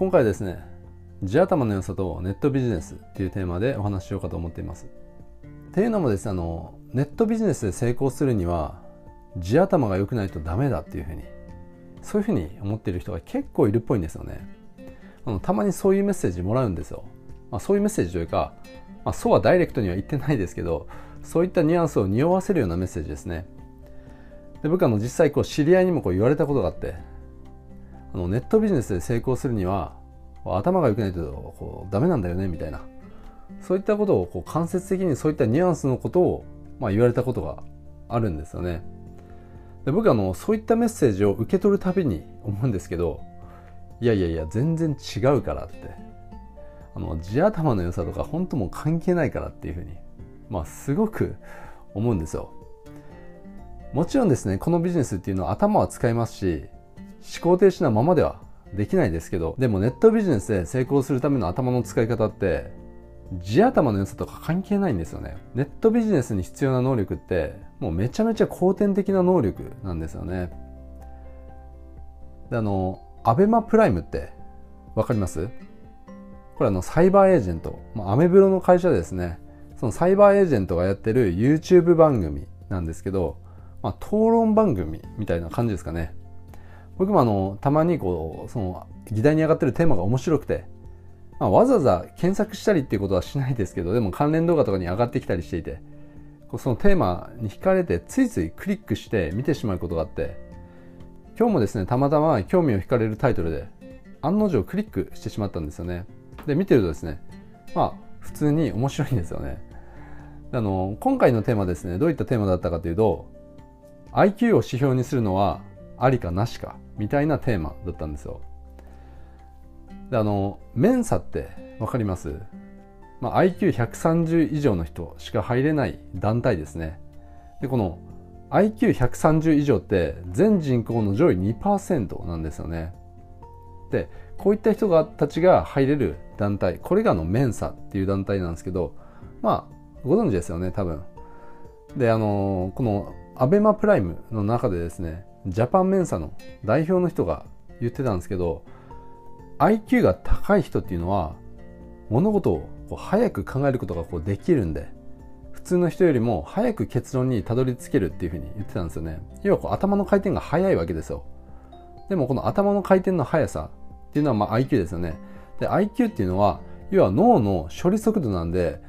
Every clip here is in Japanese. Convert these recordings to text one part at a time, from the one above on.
今回ですね地頭の良さとネットビジネスっていうテーマでお話ししようかと思っています。っていうのもですねあのネットビジネスで成功するには地頭が良くないとダメだっていうふうにそういうふうに思っている人が結構いるっぽいんですよね。あのたまにそういうメッセージもらうんですよ、まあ、そういうメッセージというか、まあ、そうはダイレクトには言ってないですけどそういったニュアンスを匂わせるようなメッセージですね。で僕はの実際こう知り合いにもこう言われたことがあってあのネットビジネスで成功するには頭が良くないとこうダメなんだよねみたいな。そういったことをこう間接的にそういったニュアンスのことを、まあ、言われたことがあるんですよね。で僕はあのそういったメッセージを受け取るたびに 思うんですけどいやいやいや全然違うからって。あの地頭の良さとか本当も関係ないからっていうふうにまあすごく 思うんですよ。もちろんですねこのビジネスっていうのは頭は使いますし思考停止なままではできないですけどでもネットビジネスで成功するための頭の使い方って地頭の良さとか関係ないんですよね。ネットビジネスに必要な能力ってもうめちゃめちゃ後天的な能力なんですよね。であのアベマプライムってわかります？これあのサイバーエージェント、まあ、アメブロの会社ですね。そのサイバーエージェントがやってる YouTube 番組なんですけど、まあ、討論番組みたいな感じですかね。僕もあのたまにこうその議題に上がってるテーマが面白くて、まあ、わざわざ検索したりっていうことはしないですけどでも関連動画とかに上がってきたりしていてそのテーマに惹かれてついついクリックして見てしまうことがあって今日もですねたまたま興味を惹かれるタイトルで案の定クリックしてしまったんですよね。で見てるとですねまあ普通に面白いんですよね。あの今回のテーマですねどういったテーマだったかというと IQ を指標にするのはありかなしかみたいなテーマだったんですよ。であのメンサって分かります、まあ、IQ130 以上の人しか入れない団体ですね。でこの IQ130 以上って全人口の上位2%なんですよね。でこういった人がたちが入れる団体これがのメンサっていう団体なんですけどまあご存知ですよね多分。であのこのアベマプライムの中でですねジャパンメンサの代表の人が言ってたんですけど IQ が高い人っていうのは物事をこう早く考えることがこうできるんで普通の人よりも早く結論にたどり着けるっていうふうに言ってたんですよね。要はこう頭の回転が速いわけですよ。でもこの頭の回転の速さっていうのはまあ IQ ですよね。で IQ っていうのは要は脳の処理速度なんで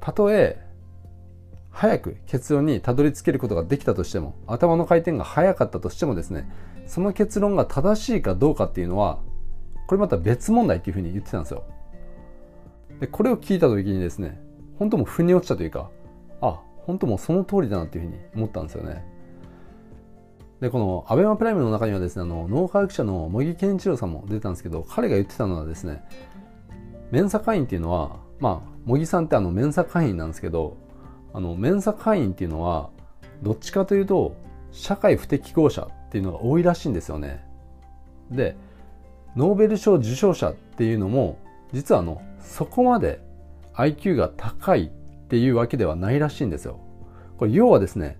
たとえ早く結論にたどり着けることができたとしても頭の回転が速かったとしてもですねその結論が正しいかどうかっていうのはこれまた別問題っていうふうに言ってたんですよ。でこれを聞いた時にですね本当も腑に落ちたというかあ本当もその通りだなっていうふうに思ったんですよね。でこのアベマプライムの中にはですねあの脳科学者の茂木健一郎さんも出たんですけど彼が言ってたのはですねメンサ会員っていうのはまあ茂木さんってあのメンサ会員なんですけどあのメンサ会員っていうのはどっちかというと社会不適合者っていうのが多いらしいんですよね。でノーベル賞受賞者っていうのも実はあのそこまで IQ が高いっていうわけではないらしいんですよ。これ要はですね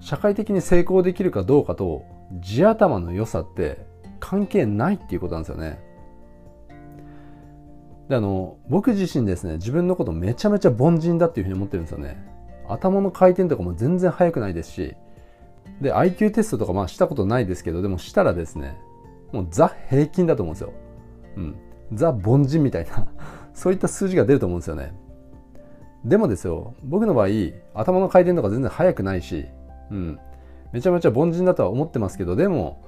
社会的に成功できるかどうかと地頭の良さって関係ないっていうことなんですよね。であの僕自身ですね自分のことめちゃめちゃ凡人だっていうふうに思ってるんですよね。頭の回転とかも全然速くないですしで IQ テストとかまあしたことないですけどでもしたらですねもうザ平均だと思うんですよ、うん、ザ凡人みたいな そういった数字が出ると思うんですよね。でもですよ僕の場合頭の回転とか全然速くないし、うん、めちゃめちゃ凡人だとは思ってますけどでも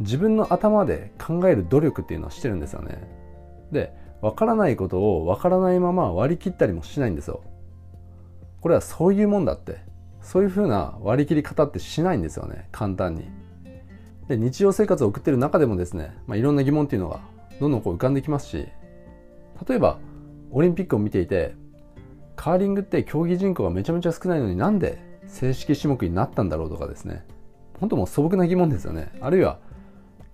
自分の頭で考える努力っていうのはしてるんですよね。で分からないことを分からないまま割り切ったりもしないんですよ。これはそういうもんだって。そういうふうな割り切り方ってしないんですよね。簡単に。で日常生活を送ってる中でもですね、まあ、いろんな疑問っていうのがどんどんこう浮かんできますし。例えばオリンピックを見ていてカーリングって競技人口がめちゃめちゃ少ないのになんで正式種目になったんだろうとかですね。本当もう素朴な疑問ですよね。あるいは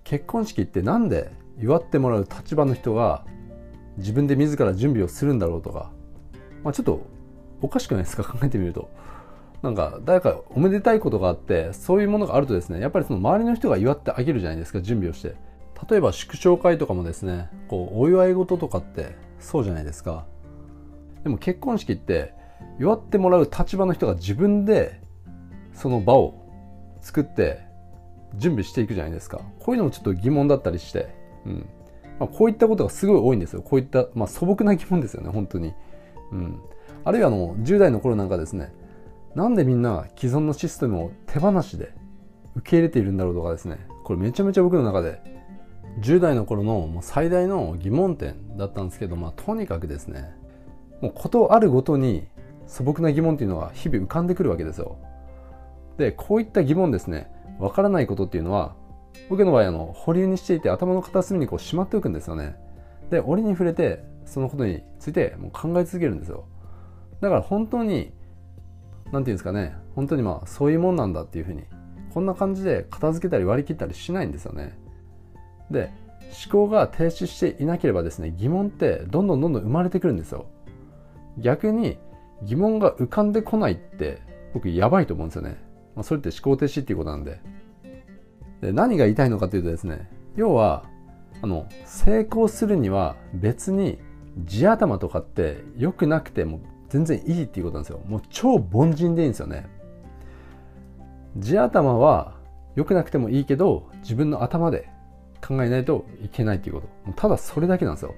結婚式ってなんで祝ってもらう立場の人が自分で自ら準備をするんだろうとか、まあ、ちょっとおかしくないですか？考えてみると。なんか誰かおめでたいことがあってそういうものがあるとですねやっぱりその周りの人が祝ってあげるじゃないですか準備をして。例えば祝勝会とかもですねこうお祝い事とかってそうじゃないですか。でも結婚式って祝ってもらう立場の人が自分でその場を作って準備していくじゃないですか。こういうのもちょっと疑問だったりして、うん。まあ、こういったことがすごい多いんですよ。こういった、まあ、素朴な疑問ですよね本当に、うん、あるいはあの10代の頃なんかですねなんでみんな既存のシステムを手放しで受け入れているんだろうとかですねこれめちゃめちゃ僕の中で10代の頃のもう最大の疑問点だったんですけど、まあ、とにかくですねもうことあるごとに素朴な疑問っていうのは日々浮かんでくるわけですよ。でこういった疑問ですねわからないことっていうのは僕の場合あの保留にしていて頭の片隅にこうしまっておくんですよね。で折に触れてそのことについてもう考え続けるんですよ。だから本当に何て言うんですかね本当にまあそういうもんなんだっていうふうにこんな感じで片付けたり割り切ったりしないんですよね。で思考が停止していなければですね疑問ってどんどんどんどん生まれてくるんですよ。逆に疑問が浮かんでこないって僕やばいと思うんですよね。まあ、それって思考停止っていうことなんで。で何が言いたいのかというとですね要はあの成功するには別に地頭とかって良くなくても全然いいっていうことなんですよ。もう超凡人でいいんですよね。地頭は良くなくてもいいけど自分の頭で考えないといけないっていうこと。ただそれだけなんですよ。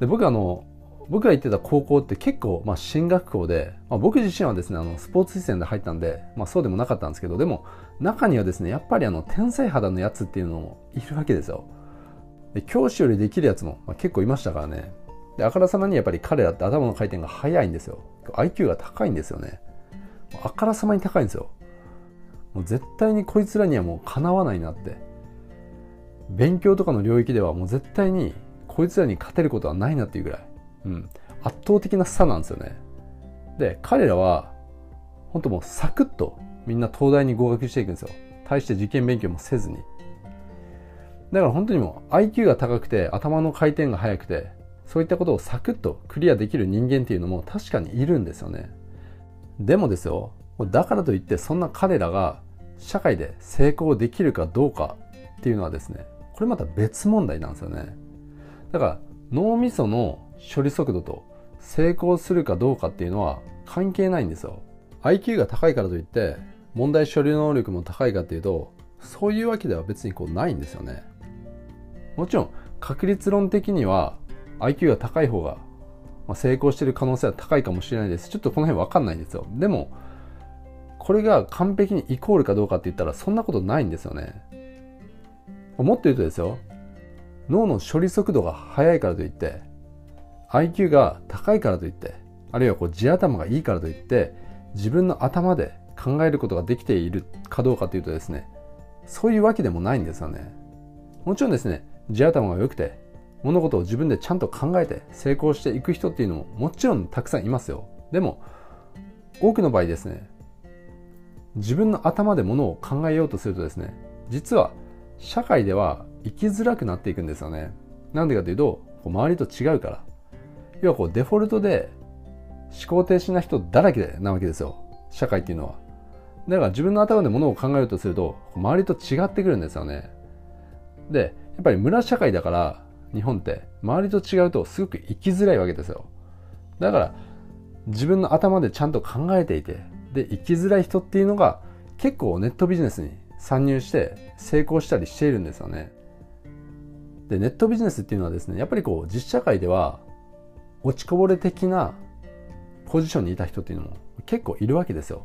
で僕あの僕が行ってた高校って結構、まあ、進学校で、まあ、僕自身はですねあのスポーツ推薦で入ったんで、まあ、そうでもなかったんですけどでも中にはですねやっぱりあの天才肌のやつっていうのもいるわけですよ。で教師よりできるやつも、まあ、結構いましたからね。であからさまにやっぱり彼らって頭の回転が速いんですよ IQ が高いんですよねあからさまに高いんですよもう絶対にこいつらにはもうかなわないなって勉強とかの領域ではもう絶対にこいつらに勝てることはないなっていうぐらいうん、圧倒的な差なんですよね。で、彼らは、本当もうサクッとみんな東大に合格していくんですよ。対して受験勉強もせずに。だから本当にもう IQ が高くて頭の回転が速くて、そういったことをサクッとクリアできる人間っていうのも確かにいるんですよね。でもですよ、だからといってそんな彼らが社会で成功できるかどうかっていうのはですね、これまた別問題なんですよね。だから脳みその処理速度と成功するかどうかっていうのは関係ないんですよ IQ が高いからといって問題処理能力も高いかっていうとそういうわけでは別にこうないんですよねもちろん確率論的には IQ が高い方がま成功してる可能性は高いかもしれないです。ちょっとこの辺わかんないんですよ。でもこれが完璧にイコールかどうかって言ったらそんなことないんですよね。もっと言うとですよ脳の処理速度が速いからといって IQ が高いからといってあるいはこう地頭がいいからといって自分の頭で考えることができているかどうかというとですねそういうわけでもないんですよね。もちろんですね地頭が良くて物事を自分でちゃんと考えて成功していく人っていうのももちろんたくさんいますよ。でも多くの場合ですね自分の頭で物を考えようとするとですね実は社会では生きづらくなっていくんですよね。なんでかというと周りと違うから。要はこうデフォルトで思考停止な人だらけなわけですよ。社会っていうのは。だから自分の頭で物を考えるとすると周りと違ってくるんですよね。でやっぱり村社会だから日本って周りと違うとすごく生きづらいわけですよ。だから自分の頭でちゃんと考えていてで生きづらい人っていうのが結構ネットビジネスに参入して成功したりしているんですよね。でネットビジネスっていうのはですねやっぱりこう実社会では落ちこぼれ的なポジションにいた人っていうのも結構いるわけですよ。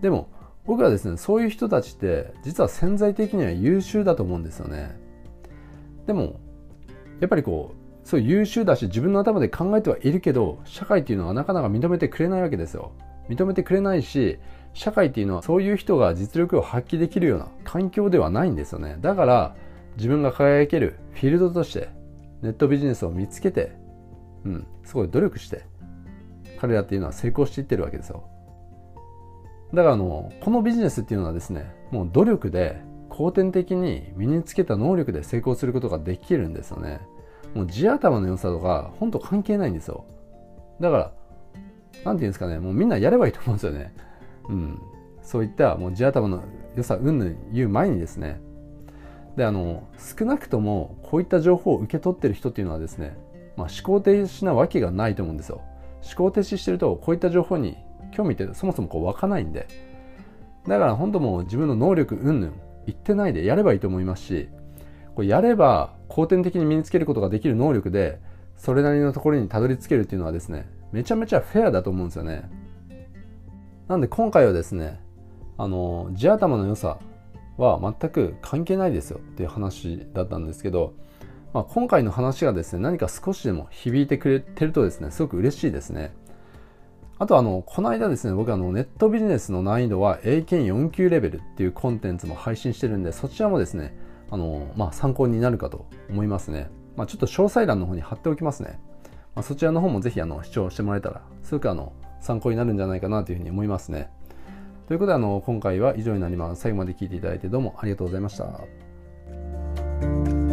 でも僕はですねそういう人たちって実は潜在的には優秀だと思うんですよね。でもやっぱりこうそう優秀だし自分の頭で考えてはいるけど社会っていうのはなかなか認めてくれないわけですよ。認めてくれないし社会っていうのはそういう人が実力を発揮できるような環境ではないんですよね。だから自分が輝けるフィールドとしてネットビジネスを見つけてうん、すごい努力して彼らっていうのは成功していってるわけですよ。だからあのこのビジネスっていうのはですねもう努力で後天的に身につけた能力で成功することができるんですよね。もう地頭の良さとか本当関係ないんですよ。だからなんていうんですかねもうみんなやればいいと思うんですよね。うん。そういったもう地頭の良さうんぬん言う前にですね。であの少なくともこういった情報を受け取ってる人っていうのはですね、まあ、思考停止なわけがないと思うんですよ。思考停止してるとこういった情報に興味ってそもそもこう湧かないんで。だから本当もう自分の能力云々言ってないでやればいいと思いますしこれやれば後天的に身につけることができる能力でそれなりのところにたどり着けるっていうのはですねめちゃめちゃフェアだと思うんですよね。なんで今回はですねあの地頭の良さは全く関係ないですよっていう話だったんですけど、まあ、今回の話がですね何か少しでも響いてくれてるとですねすごく嬉しいですね。あとあのこの間ですね僕あのネットビジネスの難易度は英検4級レベルっていうコンテンツも配信してるんでそちらもですねあの、まあ、参考になるかと思いますね、まあ、ちょっと詳細欄の方に貼っておきますね、まあ、そちらの方もぜひあの視聴してもらえたらすごくあの参考になるんじゃないかなというふうに思いますね。ということであの今回は以上になります。最後まで聞いていただいてどうもありがとうございました。